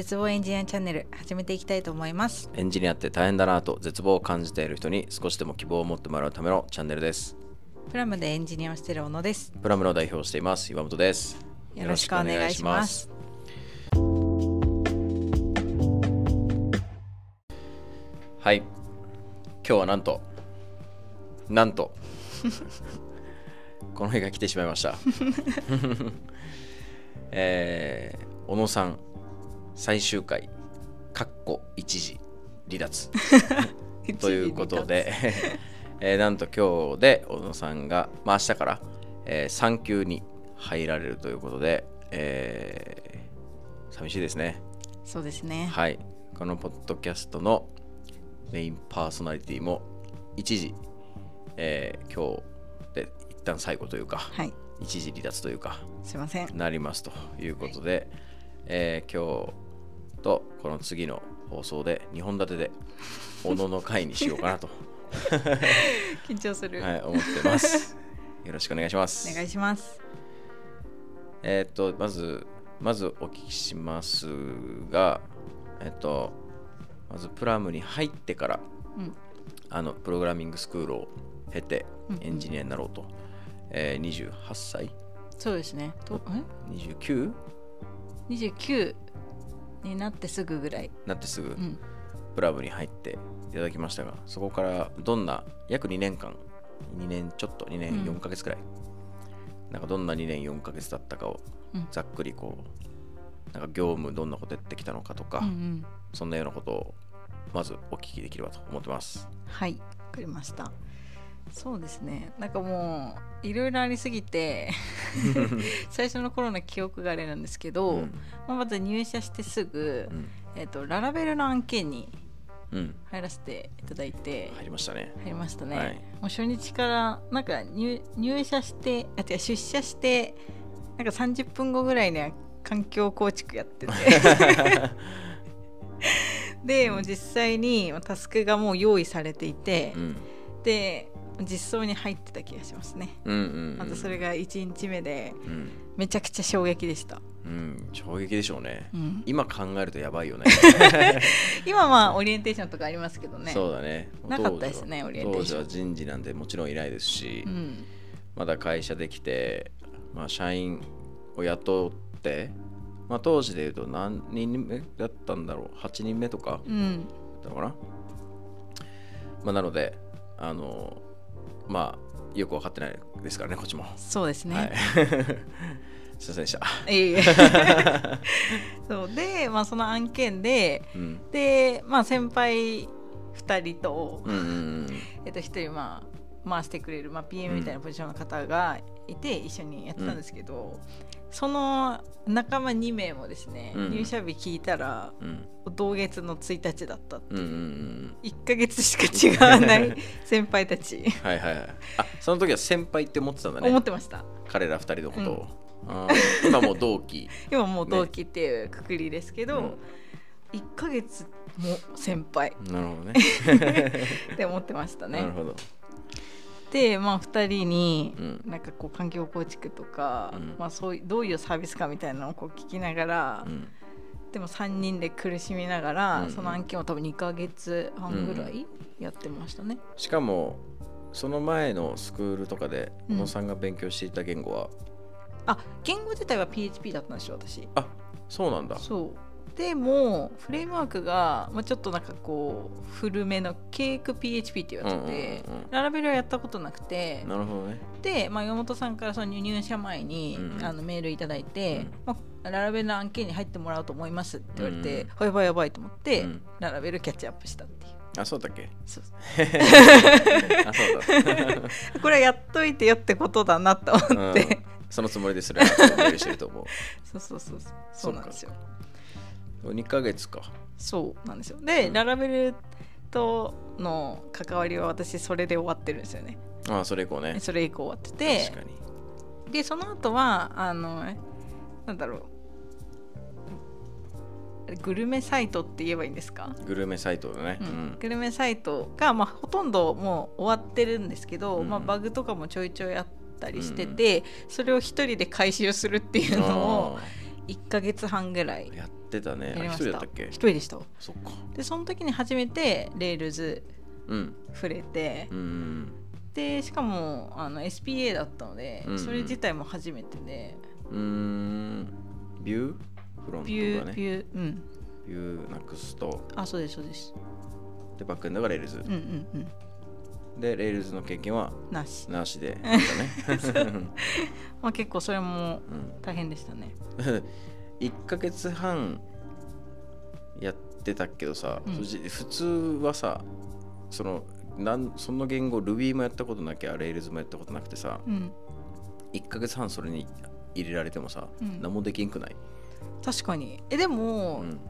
絶望エンジニアチャンネル始めていきたいと思います。エンジニアって大変だなと絶望を感じている人に少しでも希望を持ってもらうためのチャンネルです。プラムでエンジニアをしている小野です。プラムの代表をしています岩本です。よろしくお願いします。はい。今日はなんとなんと この日が来てしまいました。えー、小野さん最終回かっこ一時離脱。ということで、えー、なんと今日で小野さんが、まあ、明日から、えー、産休に入られるということで、えー、寂しいですね。そうですね。はい。このポッドキャストのメインパーソナリティも一時、えー、今日で一旦最後というか、はい。一時離脱というかすいません。なりますということで、えー今日とこの次の放送で2本立てで小野の会にしようかなと、緊張する、はい、思ってます。よろしくお願いします。お願いします。えっ、とまずまずお聞きしますがえっ、とまずプラムに入ってからうん。あのプログラミングスクールを経てうんうん。エンジニアになろうと、えー28歳？そうですね。とえ？29? 29になってすぐぐらい。なってすぐ。うん。プラムに入っていただきましたがそこからどんな約2年間2年ちょっと2年うん。4ヶ月くらい、なんかどんな2年4ヶ月だったかをうん。ざっくりこうなんか業務どんなことやってきたのかとか、うんうん。そんなようなことをまずお聞きできればと思ってます。はい。わかりましたそうですね。なんかもういろいろありすぎて 最初の頃の記憶があれなんですけど、うん。まあ、まず入社してすぐ、うん。えっとララベルの案件にうん、入らせていただいて入りましたね。入りましたね、はい。もう初日からなんか入入社してあ違う出社してなんか30分後ぐらいには環境構築やってて。でもう実際にタスクがもう用意されていて、うん。で実装に入ってた気がしますね。うんうんうん、まずそれが1日目でうん、めちゃくちゃ衝撃でした、うん、衝撃でしょうね。うん。今考えるとやばいよね。今はオリエンテーションとかありますけどね。そうだね。なかったですね当時は。オリエンテーション。当時は人事なんでもちろんいないですし、うんまだ会社できて、まあ、社員を雇って、まあ、当時で言うと何人目だったんだろう ?8 人目とかうん。だったのかな、まあ、なので、あの、まあ、よく分かってないですからね、こっちも。そうですね、はい。すいませんでした。いえいえ そうで、まあ、その案件でうん。で、まあ、先輩2人と,、うんうんうん。えっと、1人、まあ、回してくれる、まあ、PM みたいなポジションの方がいて、一緒にやってたんですけど、その仲間2名もですね、うん入社日聞いたらうん同月の1日だったってうんうんいうう、ん。1ヶ月しか違わない 先輩たちはいはいはい。あその時は先輩って思ってたんだね。思ってました彼ら二人のことを。あー今もう同期。今もう同期っていうくくりですけど、うん1ヶ月も先輩なるほどね。って思ってましたねなるほど。でまあ2人にうん。なんかこう環境構築とか、うん。まあ、そういうどういうサービスかみたいなのをこう聞きながら、うん。でも3人で苦しみながら、うんその案件を多分2ヶ月半ぐらいやってましたね、しかもその前のスクールとかでうん。小野さんが勉強していた言語は、あ言語自体は PHP だったんですよ私。あそうなんだ。そうでもフレームワークが、まあ、ちょっとなんかこう古めのケーク PHP って言われてて、うんうんうんうん。ララベルはやったことなくて。なるほどね。で、まあ、山本さんからその入社前に、うんあのメールいただいて、うん。まあ、ララベルの案件に入ってもらおうと思いますって言われて、うんあやばいやばいと思って、うん。ララベルキャッチアップしたっていう。あそうだっけ？そう あそうだ。これはやっといてよってことだなと思って、うん。そのつもりでするう。そうそうそうそう。なんですよ。う2ヶ月か。そうなんですよ。で、うん。ララベルとの関わりは私それで終わってるんですよね。あそれ以降ね。それ以降終わってて。確かに。でその後はあのえなんだろう。グルメサイトって言えばいいんですか、グルメサイトだね。ううん。んグルメサイトが、まあ、ほとんどもう終わってるんですけど、うんまあ、バグとかもちょいちょいあったりしてて、それを一人で回収するっていうのをあ1ヶ月半ぐらいやってたね。あ一人だったっけ？一人でした。そっか。でその時に初めて Rails うん。触れて、うん。でしかもあの SPA だったので、うんうん。それ自体も初めてで。うーん。 Vue？フロント Vue、がね Vue うん。 Vue Nuxt と。あそうですそうです。でバックエンドが Rails。うんうんうんで Rails の経験はなし、なしで。だ ねまあ、結構それもうん。大変でしたね。1ヶ月半やってたけどさ、うん。普通はさそのなんその言語 Ruby もやったことなきゃ Rails もやったことなくてさうん。1ヶ月半それに入れられてもさ、うん。何もできんくない、確かに。えでも、うん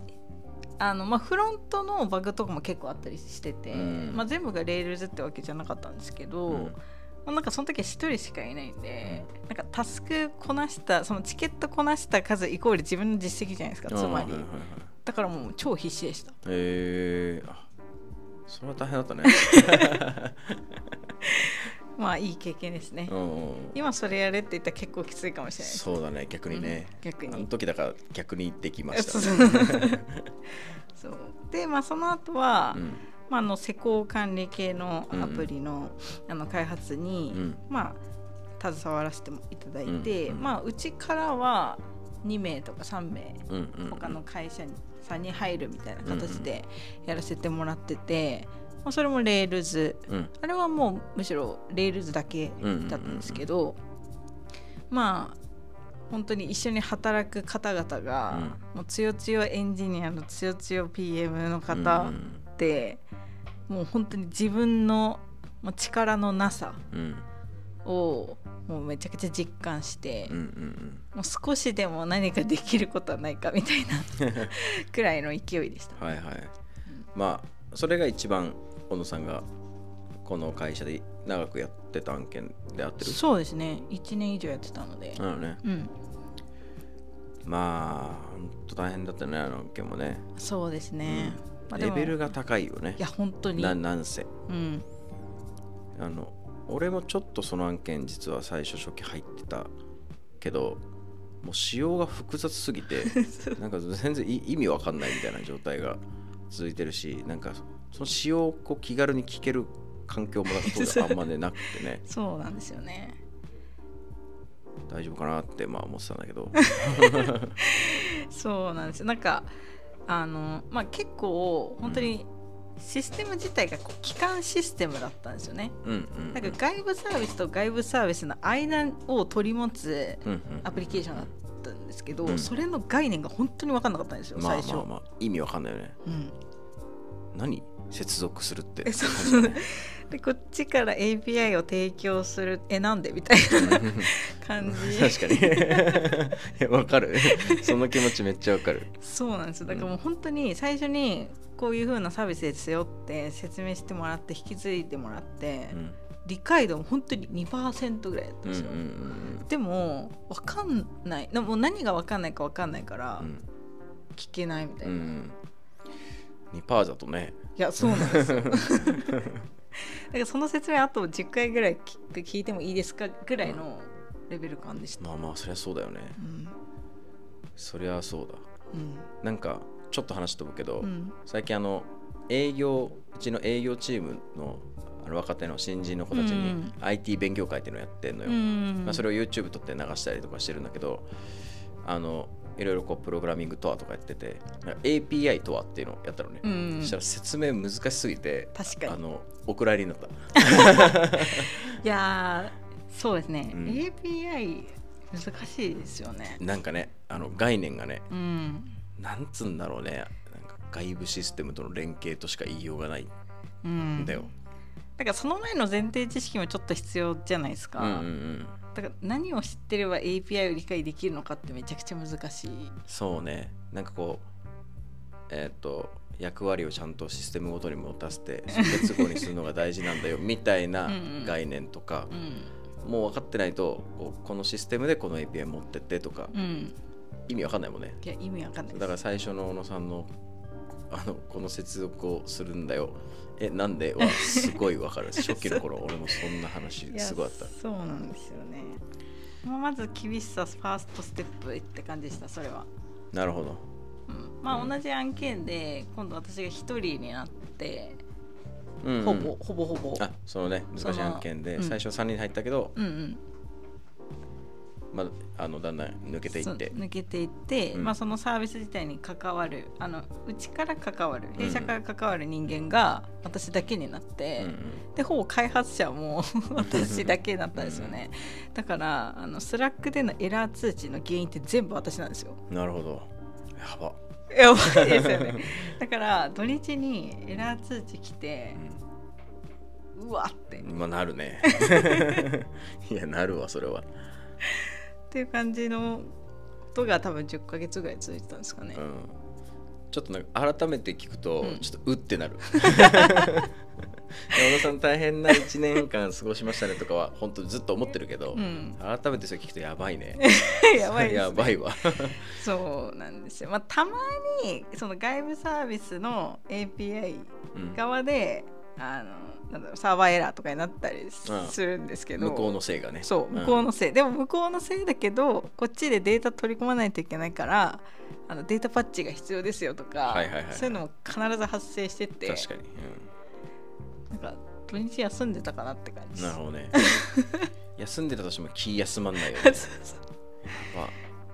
あのまあ、フロントのバグとかも結構あったりしてて、うん。まあ、全部が Rails ってわけじゃなかったんですけど、うん。まあ、なんかその時は1人しかいないんで、なんかタスクこなしたそのチケットこなした数イコール自分の実績じゃないですかつまり、はいはいはいだからもう超必死でした。えー、あそれは大変だったね まあいい経験ですね、うん今それやれって言ったら結構きついかもしれない。そうだね逆にね、うん逆に。あの時だから逆にできました。ね そう。でまあその後は、うん。まあ、あの施工管理系のアプリの,、あの開発に、うん。まあ、携わらせていただいて、うんうんまあ、うちからは2名とか3名うんうんうん。他の会社にさんに入るみたいな形でやらせてもらってて、まあ、それも Rails。うん。あれはもうむしろ Rails だけだったんですけど、まあ本当に一緒に働く方々が、もうつよつよエンジニアのつよつよ PM の方、うんってもう本当に自分の力のなさうん。をもうめちゃくちゃ実感して、うんうん。もう少しでも何かできることはないかみたいな くらいの勢いでした。はいはい。まあそれが一番小野さんがこの会社で長くやってた案件であってる？そうですね。1年以上やってたので、なのね。うん、まあ本当大変だったねあの案件もね。そうですね、まあでもレベルが高いよね。いや本当に。ななんせ。うん。あの俺もちょっとその案件実は最初初期入ってたけどもう仕様が複雑すぎて なんか全然い意味わかんないみたいな状態が続いてるしなんかその仕様をこう気軽に聞ける環境もあんまね なくてね。そうなんですよね。大丈夫かなってまあ思ってたんだけど。そうなんですよ。なんかあのまあ結構本当にシステム自体がこう基幹システムだったんですよね。うんうんうん。なんか外部サービスと外部サービスの間を取り持つうんうんアプリケーションだったんですけど、うん。それの概念が本当に分かんなかったんですよ、まあ最初、まあまあ意味わかんないよね。うん、何？接続するって。えそう。でこっちから API を提供するえなんで？みたいな 感じ。確かに。わかる。その気持ちめっちゃわかる。そうなんですよ。だからもう本当に最初にこういう風なサービスですよって説明してもらって引き継いでもらって、うん。理解度も本当に2%ぐらいだったんですよ、うんうんうんでも分かんない。でも何が分かんないか分かんないからうん。聞けないみたいな、いうん。2パーだとねやそうなんですよ。だからその説明あと10回ぐらい聞聞いてもいいですかぐらいのレベル感でした、まあまあそりゃそうだよね。うん。そりゃそうだ。うん。なんかちょっと話飛ぶけど、うん。最近あの営業うちの営業チームのあの若手の新人の子たちにうん。IT 勉強会っていうのをやってんのよ、うん。まあ、それを YouTube 撮って流したりとかしてるんだけどあのいろいろこうプログラミングとはとかやってて API とはっていうのをやったのね、うん。そしたら説明難しすぎて確かに。あのお蔵入りになった。いやーそうですね、うん。API 難しいですよね。なんかねあの概念がねうん。なんつうんだろうね。なんか外部システムとの連携としか言いようがないうんんだよ、だからその前の前提知識もちょっと必要じゃないですか、うんうんうんだから何を知ってれば API を理解できるのかってめちゃくちゃ難しい。そうね。なんかこうえっ、と役割をちゃんとシステムごとに持たせて即結合にするのが大事なんだよ みたいなうんうん。概念とかうん。もう分かってないとこのシステムでこの API 持ってってとかうん。意味わかんないもんね。いや意味わかんないだから最初の小野さんのあのこの接続をするんだよえなんで？はすごいわかる。初期の頃俺もそんな話すごいあった。そうなんですよね。まあまず厳しさファーストステップって感じでしたそれは、なるほど。うん、まあ同じ案件で今度私が一人になってうんうん。ほぼ、ほぼほぼ。あそのね難しい案件で最初3人入ったけど、うんうんまあ、あのだんだん抜けていって。抜けていって、うん。まあ、そのサービス自体に関わるあのうちから関わる弊社から関わる人間が私だけになって、うんうん。でほぼ開発者も 私だけだったんですよね。だからあの Slack でのエラー通知の原因って全部私なんですよ。なるほど。やば、やばいですよね。だから土日にエラー通知来てうわって。うん、まあなるね。いやなるわそれは、っていう感じのことが多分10ヶ月ぐらい続いてたんですかね。う、ん、ちょっとなんか改めて聞くと、うん。ちょっとうってなる。山田さん大変な1年間過ごしましたねとかは本当ずっと思ってるけど、うん、改めてそれ聞くとやばいね。やばいです、ね、やばいわ。そうなんですよ、まあ、たまにその外部サービスの API うん。側で、あのなんだろうサーバーエラーとかになったりするんですけど、向こうのせいがね。そう向こうのせい、でも向こうのせいだけどこっちでデータ取り込まないといけないからあのデータパッチが必要ですよとか、はいはいはいはい。そういうのも必ず発生してて。確かに、なんか土日休んでたかなって感うん、じ。なるほどね。休んでたとしても気休まんないよね。そうそうまあ。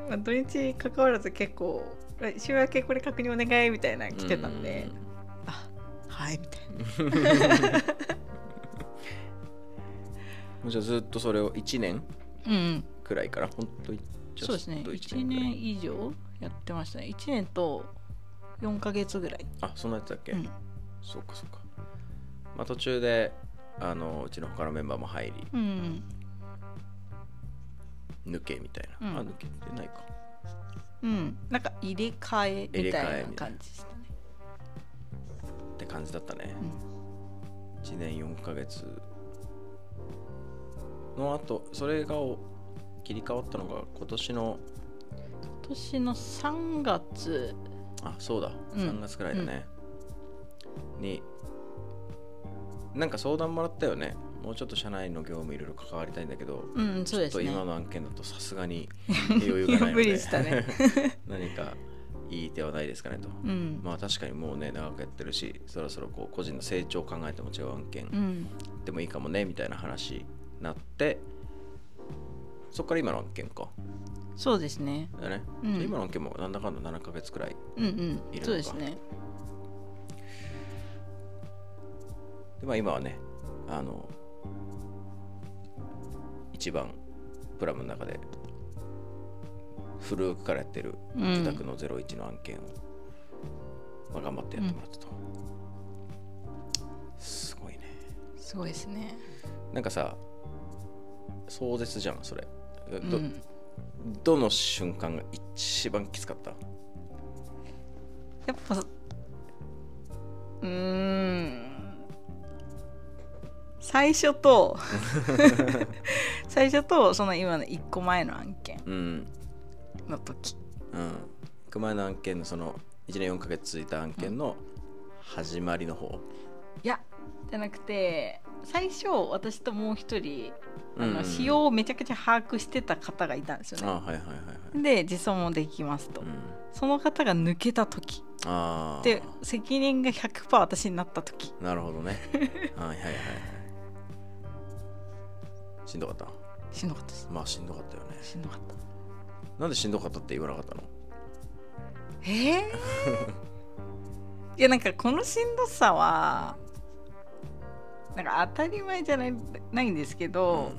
まあ、土日関わらず結構週明けこれ確認お願いみたいなの来てたんで、あはいみたいな。う んじゃあずっとそれを1年うん。うんくらいから本当にそうですね。1 1年以上やってましたね。1年と4ヶ月ぐらい、あそんなやつだっけ、うん。そうかそうか。まあ途中であのうちの他のメンバーも入りうん抜けみたいな、うん。あ抜けてないか。うん、なんか入れ替えみたいな感じでしたね、って感じだったね、うん1年4ヶ月のあとそれがお切り替わったのが今年の？今年の3月。あそうだ、うん。3月くらいだね、になんか相談もらったよね。もうちょっと社内の業務いろいろ関わりたいんだけど、うんそうですね。ちょっと今の案件だとさすがに 余裕がないの無理ででしたね。何かいい手はないですかねと、うん、まあ確かにもうね長くやってるしそろそろこう個人の成長を考えても違う案件うん、でもいいかもねみたいな話になってそっから今の案件か。そうですね。だね、うん。今の案件もなんだかんだ7ヶ月くらいうんうん。いるのか。そうですね。でまあ今はねあの一番プラムの中で古くからやってるうん。自宅の01の案件を、まあ、頑張ってやってもらったと、すごいね。すごいですね。なんかさ壮絶じゃんそれ。ど,、うん。どの瞬間が一番きつかった？やっぱうーん。最初と 最初とその今の1個前の案件。うんの時。うん。熊谷の案件のその1年4ヶ月続いた案件の始まりの方、いやじゃなくて最初私ともう一人あの仕様をめちゃくちゃ把握してた方がいたんですよね。あはいはいはいはい、で実装もできますと、うん、その方が抜けた時。ああで責任が100%私になった時。なるほどね。はいはいはいはい。しんどかった？しんどかったです。まあしんどかったよね。しんどかったなんでしんどかったって言わなかったの？えー、いやなんかこのしんどさはなんか当たり前じゃないないんですけど、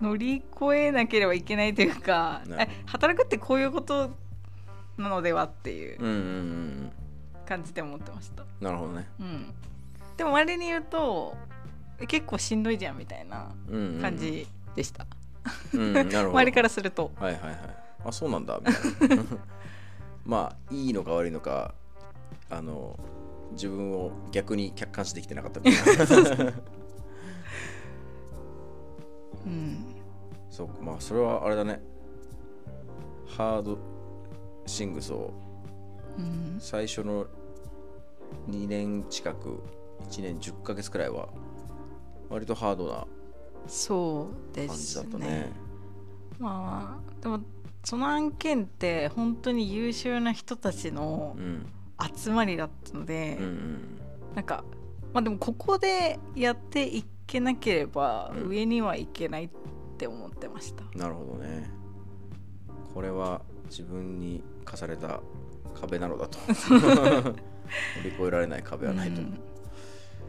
乗り越えなければいけないというか働くってこういうことなのではっていううんうんうんうん。感じで思ってました、なるほどね。うん、でも割に言うとえ結構しんどいじゃんみたいなうんうんうん。感じでした、うんなるほど。周りからすると。はいはいはい。あそうなんだ。みたいな。まあいいのか悪いのかあの自分を逆に客観視できてなかったみたいな。うん。そうまあそれはあれだね。ハードシングスをうん。最初の2年近く1年10ヶ月くらいは割とハードなそうですね。ね。まあでもその案件って本当に優秀な人たちのうん集まりだったので、うんうん。なんかまあでもここでやっていけなければうん。上にはいけないって思ってました、なるほどね。これは自分に課された壁なのだと。乗り越えられない壁はないと、うん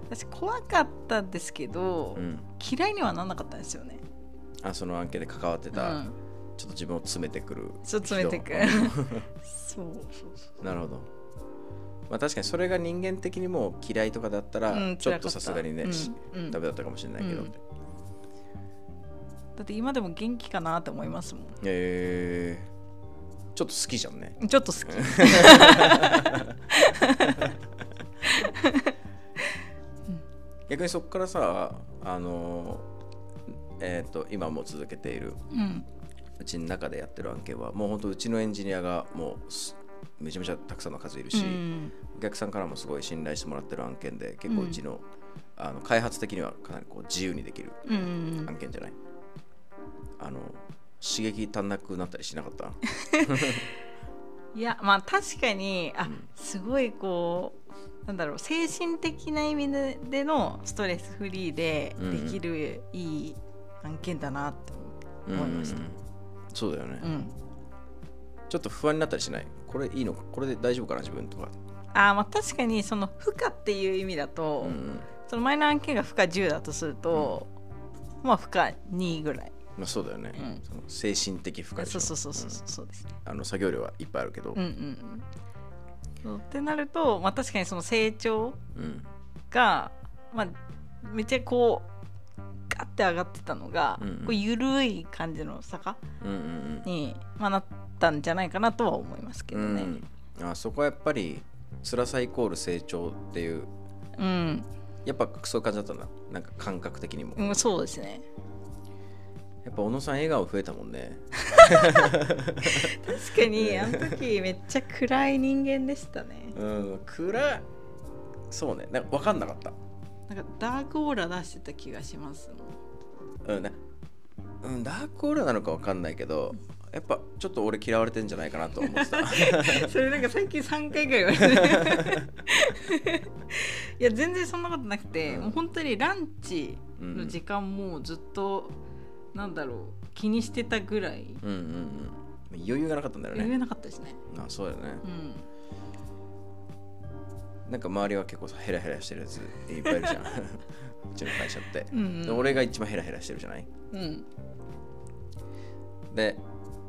私怖かったんですけど、うん。嫌いにはならなかったんですよね、あその案件で関わってうた、ん、ちょっと自分を詰めてくるちょっと詰めてくる。人 そうそうそなるほど。まあ確かにそれが人間的にも嫌いとかだったら、うんちょっとさすがにね、うんうん。ダメだったかもしれないけど、だって今でも元気かなって思いますもん。えー、ちょっと好きじゃんね。ちょっと好き 逆にそこからさあのえっ、と今も続けているうん。うちの中でやってる案件はもう本当うちのエンジニアがもうすめちゃめちゃたくさんの数いるし、うん。お客さんからもすごい信頼してもらってる案件で結構うちの,、あの開発的にはかなりこう自由にできるうん。案件じゃない？あの刺激足んなくなったりしなかった？いやまあ確かにあ、うん。すごいこうなんだろう精神的な意味ででのストレスフリーでできるいい案件だなって思いました。うんそうだよね、うん、ちょっと不安になったりしない？これいいのか？これで大丈夫かな自分とか、あまあ確かにその負荷っていう意味だと、うんその前の案件が負荷10だとすると、まあ負荷2ぐらいまあ、そうだよね、うん。その精神的負荷そうそうそうそう。そうですね。うんあの作業量はいっぱいあるけど、うんうんうん。そうってなると、まあ、確かにその成長うん。が、まあ、めっちゃこうガッて上がってたのが、うんうん。こう緩い感じの坂に、まあ、なったんじゃないかなとは思いますけうんどね。うん。あそこはやっぱり辛さイコール成長っていう。うん、やっぱそういう感じだったんだ。なんか感覚的にも、うん、そうですね。やっぱ小野さん笑顔増えたもんね。確かにあの時めっちゃ暗い人間でしたね。うん暗い。そうね。なんか分かんなかった。なんかダークオーラ出してた気がしますもん。うんなうん、ダークオーラなのか分かんないけどやっぱちょっと俺嫌われてんじゃないかなと思ってた。それなんか最近3回ぐらい言われて いや全然そんなことなくて、うん。もう本当にランチの時間もずっと、なんだろう気にしてたぐらい。うんうんうん。余裕がなかったんだよね。言えなかったですね。あそうだよね。うん。なんか周りは結構さヘラヘラしてるやついっぱいいるじゃん。うちの会社って、うんうん。で俺が一番ヘラヘラしてるじゃない？うん。で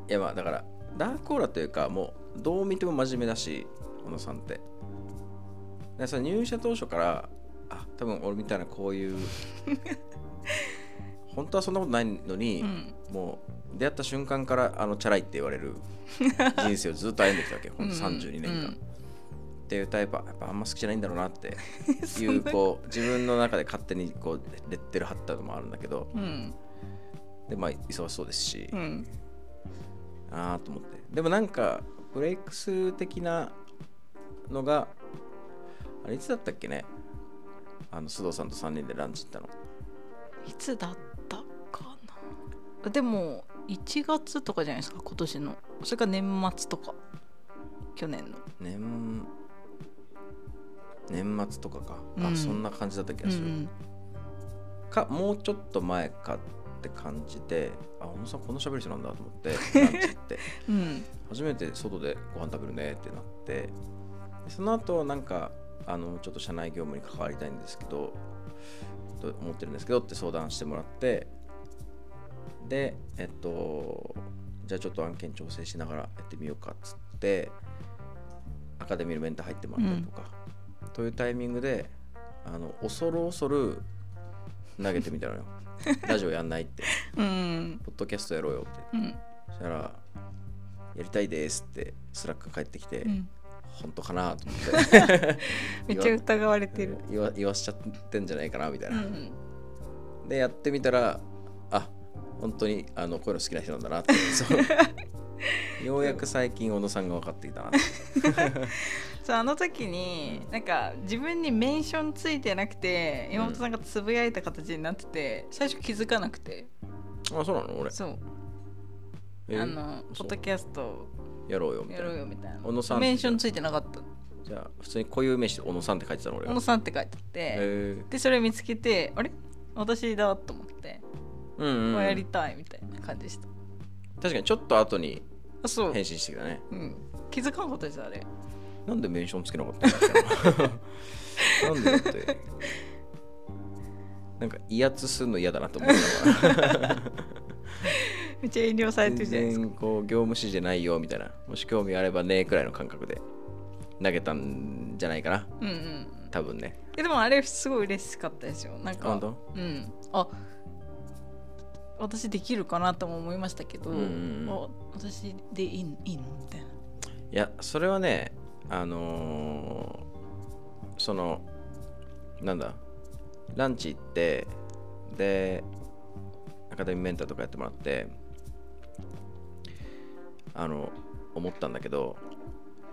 いやまあだからダークオーラというかもうどう見ても真面目だし小野さんって。でさ入社当初からあ多分俺みたいなこういう本当はそんなことないのに、うん。もう出会った瞬間からあのチャラいって言われる 人生をずっと歩んできたわけほん。と32年間、うん。っていうタイプはやっぱあんま好きじゃないんだろうなって いうこう自分の中で勝手にこうレッテル貼ったのもあるんだけどうん。でまあ忙しそうですし、うん。ああと思って。でもなんかブレイクスルー的なのがあれいつだったっけね？あの須藤さんと3人でランチ行ったの。いつだっでも1月とかじゃないですか今年の。それから年末とか。去年の。年年末とかか、うん。あそんな感じだった気がする、うんかもうちょっと前かって感じであ小野さんこの喋る人なんだと思って ランチ行って。うん。初めて外でご飯食べるねってなってでその後なんかあのちょっと社内業務に関わりたいんですけどと思ってるんですけどって相談してもらってでえっとじゃあちょっと案件調整しながらやってみようかっつってアカデミーのメンター入ってもらったりとか、というタイミングであの恐る恐る投げてみたのよ。ラジオやんないって。うん。ポッドキャストやろうよって。うん。そしたら「やりたいです」って Slack が返ってきて、うん。本当かなと思って。めっちゃ疑われてる。言わ言わしちゃってんじゃないかなみたいうな、ん。でやってみたらあ本当にあのこういうの好きな人なんだなって。ようやく最近小野さんが分かってきたなって。そうあの時になんか自分にメンションついてなくて山本さんがつぶやいた形になってて最初気づかなくて。あそうなの俺。そう。えーあのポッドキャストやろうよみたやいな。ろうよみたいな。小野さんメンションついてなかった。じゃあ普通に固有名詞で小野さんって書いてたの俺は小野さんって書いてて、へでそれ見つけてあれ私だと思って、ーうんうやりたいみたいな感じでした。確かにちょっと後にあそう、返信してきたね。うん、気づかなかったですあれ。なんでメンションつけなかったんだろう。なんでだって。なんか威圧するの嫌だなと思ったからめっちゃ遠慮されてるじゃないですか。全然こう業務指示じゃないよみたいな。もし興味あればねくらいの感覚で。投げたんじゃないかな。うんうん多分ね。えでもあれすごい嬉しかったですよ。なんか。うん。あ私できるかなとも思いましたけど、うん私でいいいいの？みたいな。いやそれはねあのーそのなんだランチ行ってでアカデミーメンターとかやってもらってあの思ったんだけど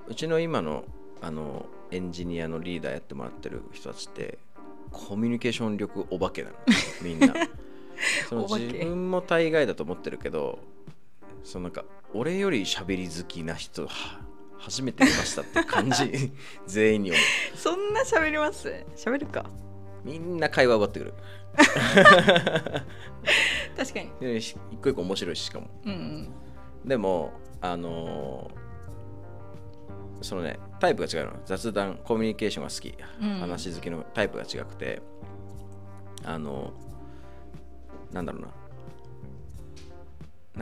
うちの今のあのエンジニアのリーダーやってもらってる人たちってコミュニケーション力お化けなのみんな その自分も大概だと思ってるけどそのなんか俺より喋り好きな人は初めて見ましたって感じ。全員に思う。そんな喋ります？喋るか。みんな会話奪ってくる。確かに。で一個一個面白いししかも。うんうん。でもあのーそのねタイプが違うの。雑談コミュニケーションが好き、うん。話好きのタイプが違くて。あのなんだろうな。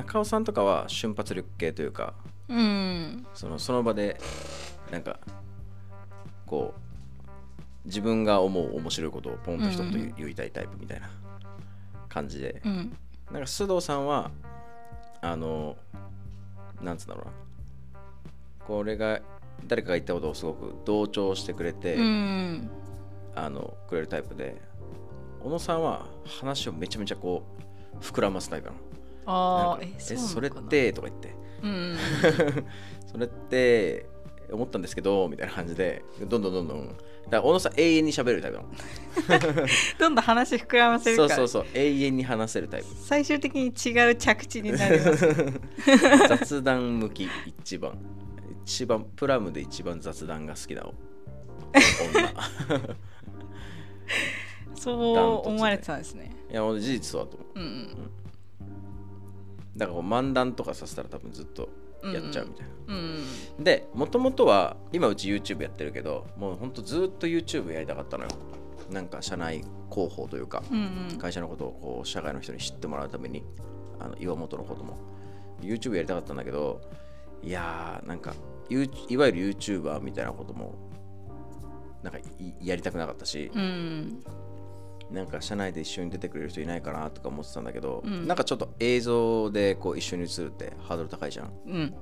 中尾さんとかは瞬発力系というかうん。そのその場でなんかこう自分が思う面白いことをポンと一言言,、いたいタイプみたいな感じで、うん。なんか須藤さんはあのなんつうんだろうな。これが誰かが言ったことをすごく同調してくれて、うん。あのくれるタイプで小野さんは話をめちゃめちゃこう膨らますタイプなの。ああええそれって？とか言って。うん。それって思ったんですけど？みたいな感じで。どんどんどんどん。だから小野さん永遠に喋るタイプなの。どんどん話膨らませるから。そうそうそう。永遠に話せるタイプ。最終的に違う着地になります。雑談向き一番。一番プラムで一番雑談が好きな女そう思われてたんですね。いや俺事実そうだと思う。うんうん。だからこう漫談とかさせたら多分ずっとやっちゃうみたいな、うんでもともとは今うち YouTube やってるけどもうほんとずっと YouTube やりたかったのよ。なんか社内広報というか、うんうん。会社のことをこう社外の人に知ってもらうためにあの岩本のことも。YouTube やりたかったんだけどいやーなんかゆいわゆる YouTuber みたいなこともなんかいやりたくなかったし、うんなんか社内で一緒に出てくれる人いないかなとか思ってたんだけど、うん。なんかちょっと映像でこう一緒に映るってハードル高いじゃん。うん。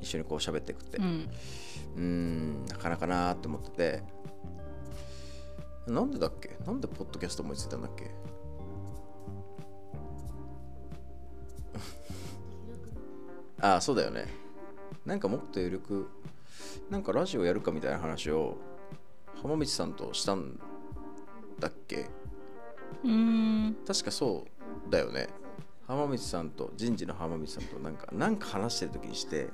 一緒にこう喋っていくって。うん。なかなかなーって思ってて。なんでだっけ？なんでポッドキャスト思いついたんだっけ？ああそうだよね。なんかもっと有力なんかラジオやるかみたいな話を浜道さんとしたんだっけ？うん。確かそうだよね。浜道さんと人事の浜道さんとなんかなんか話してる時にして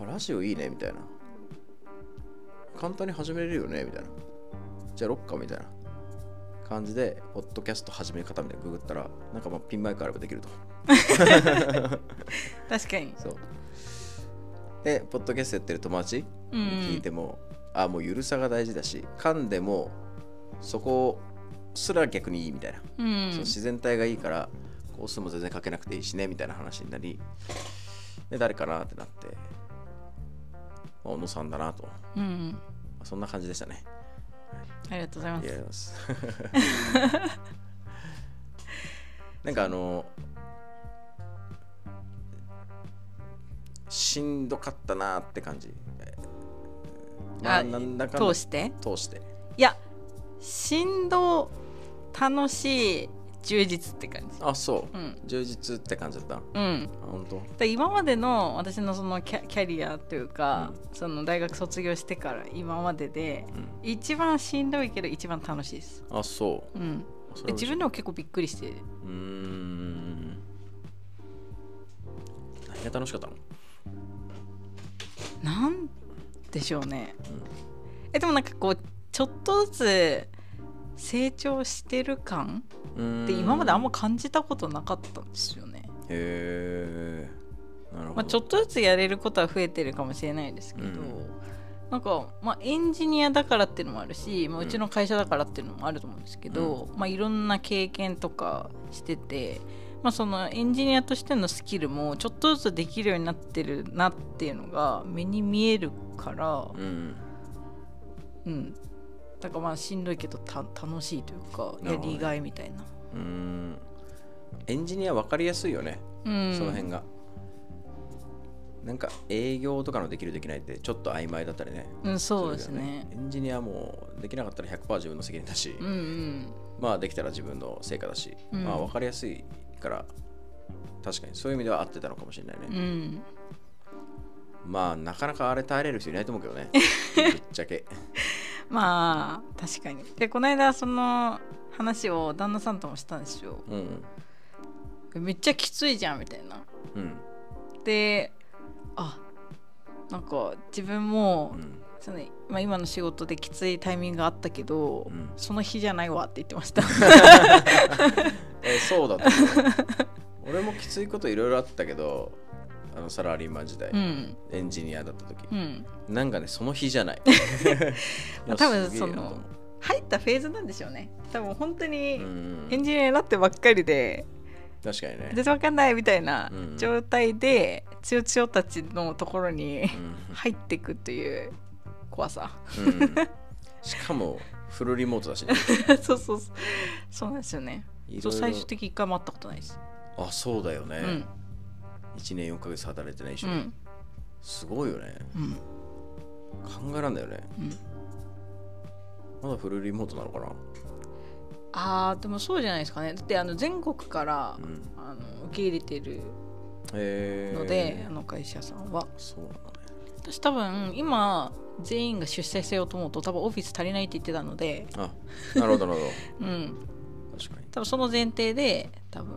あラジオいいねみたいな。簡単に始めれるよねみたいな。じゃあロッカーみたいな。感じでポッドキャスト始め方みたいなググったらなんかまあピンマイクあればできると。確かに。そう。でポッドキャストやってる友達うん。聞いても、あもうゆるさが大事だし噛んでもそこすら逆にいいみたいな。うん。そう自然体がいいからコースも全然かけなくていいしねみたいな話になりで誰かなってなって、まあ小野さんだなと、まうん。あそんな感じでしたね。ありがとうございます。なんかあのしんどかったなって感じ。まああなんだか通して？通して。いや振動楽しい充実って感じ。あそう、うん。充実って感じだった。あうん。本当。で今までの私のそのキャキャリアというか、その大学卒業してから今までで、うん。一番しんどいけど一番楽しいです、あそう。うん、で自分でも結構びっくりして。うーん。や楽しかったの？なんでしょうね、えでもなんかこうちょっとずつ成長してる感って今まであんま感じたことなかったんですよね。へえなるほど、まあ、ちょっとずつやれることは増えてるかもしれないですけど、うん。なんか、まあ、エンジニアだからっていうのもあるし、まあ、うちの会社だからっていうのもあると思うんですけど、まあ、いろんな経験とかしてて、まあ、そのエンジニアとしてのスキルもちょっとずつできるようになってるなっていうのが目に見えるから、うん。うん、だからまあしんどいけどた楽しいというかやりがいみたいな。うん。エンジニア分かりやすいよね、うん、その辺が。なんか営業とかのできるできないってちょっと曖昧だったりね。うん、そうでするよね。エンジニアもできなかったら100%自分の責任だし、うんうん。まあできたら自分の成果だし、うん。まあ分かりやすいから確かにそういう意味では合ってたのかもしれないね、うんまあなかなかあれ耐えれる人いないと思うけどね。ぶっちゃけ。まあ確かに。でこの間その話を旦那さんともしたんですよ。うんめっちゃきついじゃんみたいな。うん。であなんか自分も、うん。そのまあ、今の仕事できついタイミングがあったけど、うん。その日じゃないわって言ってました。えそうだった 俺もきついこといろいろあったけどあのサラリーマン時代、うん。エンジニアだった時、うん。なんかねその日じゃない。まあ多分いやすげえなと思う。入ったフェーズなんでしょうね。多分本当にうんエンジニアになってばっかりで、確かにね。全然わかんないみたいなうん状態でつよつよたちのところにうん入っていくという怖さ。うん。しかもフルリモートだしね。そうそうそう。そうなんですよね。そういろ。最終的に一回も会ったことないです、あそうだよね、うん1年4ヶ月働いてない一緒に、うん。すごいよね。うん。考えらんだよね。うん。まだフルリモートなのかな？あーでもそうじゃないですかね。だってあの全国から、うん。あの受け入れてるので、あの会社さんは。そうなんだね。私多分今全員が出社せようと思うと多分オフィス足りないって言ってたので。あなるほどなるほ うん。ど確かに。多分その前提で多分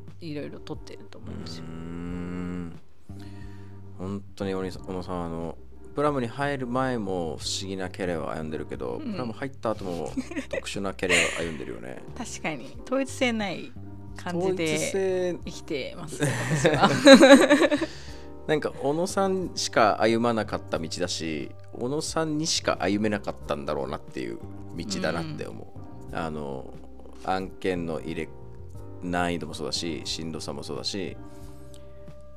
といろいろ取ってると思いますよ。うーん。本当におに小野さんあのプラムに入る前も不思議なキャリアを歩んでるけど、うん。プラム入った後も特殊なキャリアを歩んでるよね。確かに。統一性ない感じで性生きてます 私は。なんか小野さんしか歩まなかった道だし小野さんにしか歩めなかったんだろうなっていう道だなって思う、あの案件の入れ難易度もそうだししんどさもそうだし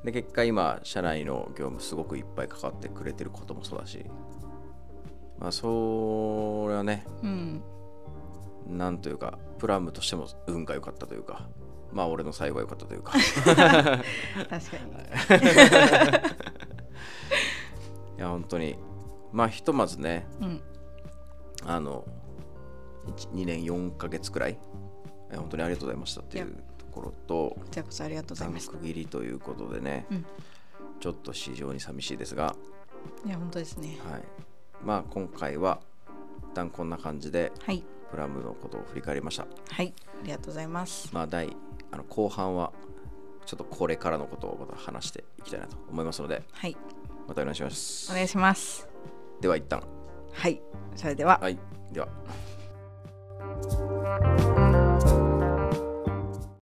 で結果今社内の業務すごくいっぱい関わってくれてることもそうだしまあそれはねうん。なんというかプラムとしても運が良かったというかまあ俺の最後が良かったというか。確かに。いや本当に。まあひとまずねうん。あの2年4ヶ月くらいえ本当にありがとうございましたっていうところとこちらこそありがとうございました。区切りということでね、うんちょっと非常に寂しいですが、いや本当ですね。はい、まあ今回は一旦こんな感じではい。プラムのことを振り返りました。はい。ありがとうございます。まあ第あの後半はちょっとこれからのことをまた話していきたいなと思いますのではい。またお願いします。お願いします。では一旦。はい。それでは。はい。では